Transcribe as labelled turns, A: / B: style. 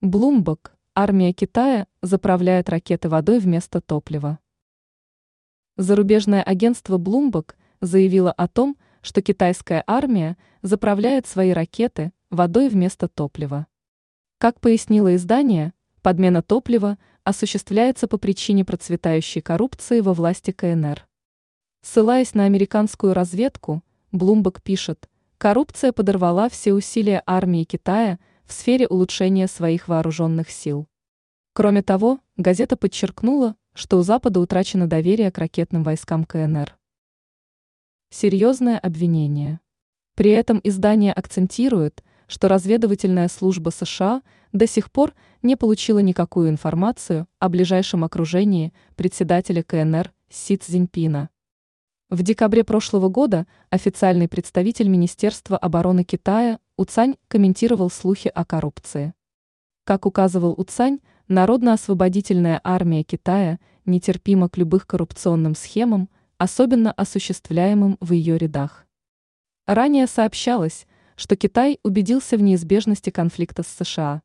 A: Блумбок. Армия Китая заправляет ракеты водой вместо топлива. Зарубежное агентство Bloomberg заявило о том, что китайская армия заправляет свои ракеты водой вместо топлива. Как пояснило издание, подмена топлива осуществляется по причине процветающей коррупции во власти КНР. Ссылаясь на американскую разведку, Bloomberg пишет, коррупция подорвала все усилия армии Китая в сфере улучшения своих вооруженных сил. Кроме того, газета подчеркнула, что у Запада утрачено доверие к ракетным войскам КНР. Серьезное обвинение. При этом издание акцентирует, что разведывательная служба США до сих пор не получила никакую информацию о ближайшем окружении председателя КНР Си Цзиньпина. В декабре прошлого года официальный представитель Министерства обороны Китая Уцань комментировал слухи о коррупции. Как указывал Уцань, Народно-освободительная армия Китая нетерпима к любых коррупционным схемам, особенно осуществляемым в ее рядах. Ранее сообщалось, что Китай убедился в неизбежности конфликта с США.